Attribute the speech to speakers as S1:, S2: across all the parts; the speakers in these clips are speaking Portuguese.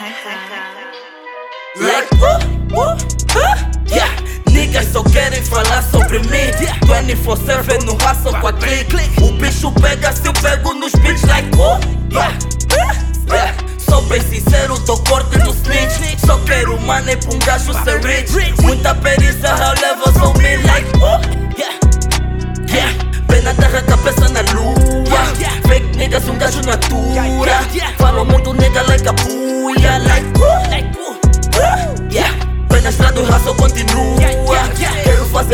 S1: Like, uh, uh, uh, yeah. Niggas só querem falar sobre mim. 24-7 no hustle com a clique. O bicho pega se eu pego nos beats, like, uh, yeah. yeah. Sou bem sincero, tô corte no snitch. Só quero money pra um gajo ser rich. Muita perícia, how levels on me,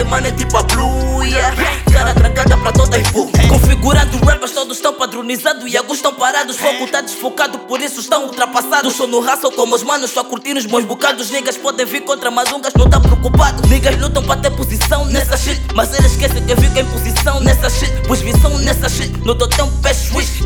S1: Fazer money tipo a bluia. Cara trancada pra todas as bu. Configurando rappers, todos estão padronizados e alguns estão parados. Foco tá desfocado, por isso estão ultrapassados. Sou no hustle como os manos, só curtindo os meus bocados. Niggas podem vir contra, mas um não tá preocupado. Niggas lutam pra ter posição nessa shit. Mas eles esquecem que eu fico em posição nessa shit. Pois visão nessa shit, não dou tão pé.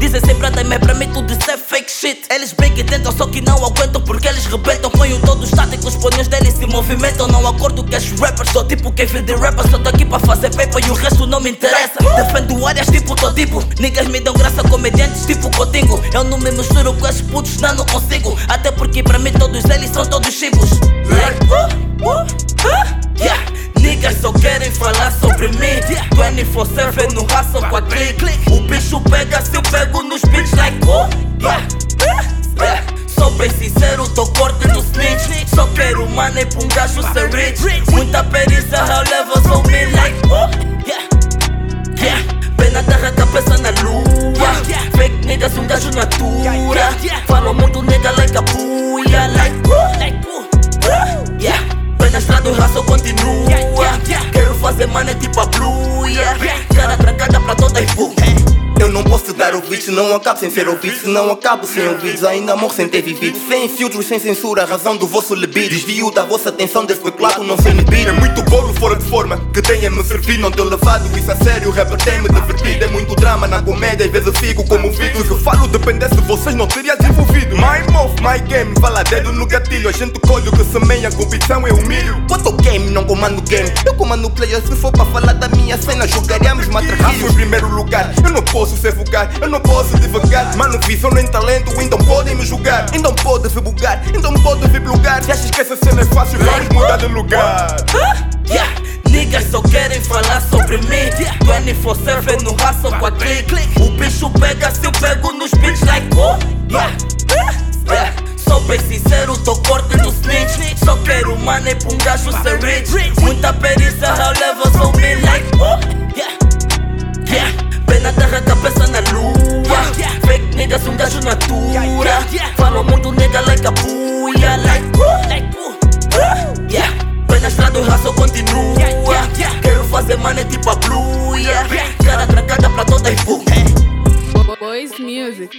S1: Dizem sempre anda mas pra mim tudo isso é fake shit. Eles bem que tentam, só que não aguentam porque eles rebentam. Ponho todos estáticos, os ponhos deles se movimentam. Não acordo que as rappers, sou tipo quem vende rapper. Só tô aqui pra fazer paper e o resto não me interessa. Defendo áreas tipo tô tipo. Niggas me dão graça, comediantes tipo Cotingo. Eu não me misturo com esses putos, não, não consigo. Até porque pra mim todos eles são todos chibos. Like, uh, uh, uh, yeah. Niggas só querem falar sobre mim 24-7 no hustle com a clique O bicho pega se eu pego nos beats like uh, yeah. yeah. Sou bem sincero, tô corte no snitch Só quero money pra um gajo ser rich Muita perícia, how levels
S2: posso dar o beat, não acabo sem ser ouvido Se não acabo sem ouvidos, ainda morro sem ter vivido. Sem filtros, sem censura, razão do vosso libido. Desvio da vossa atenção desse teclado, não sei inibir. É muito bolo fora de forma, que tem a me servir Não ter levado isso a sério, o rapper tem-me divertido. É muito drama na comédia, às vezes eu fico comovido Se eu falo dependesse de vocês, não teria desenvolvido My game, fala dedo no gatilho A gente colhe o que semeia, competição é o milho. Quanto game, não comando game. Eu comando player, se for pra falar da minha cena Jogaríamos matraquilhos em primeiro lugar. Eu não posso ser vulgar, eu não posso devagar. Mano, visão nem talento, então podem me julgar. Então pode bugar, então pode vir plugar Se achas que essa cena é fácil, vamos mudar de lugar.
S1: Yeah. Niggas só querem falar sobre mim. 24-7 no hustle com a clique. O bicho pega se eu pego nos beats like yeah. Yeah. Money pra um gajo ser rich Muita perícia, how levels on me like uh, yeah. Yeah. Pé na terra, cabeça na lua Fake niggas, um gajo natura Falam muito nigga like a puya Like like uh, uh, yeah. Pé na estrada, o hustle continua Quero fazer money tipo a bluia Cara trancada pra todas as bu
S3: Boys Music.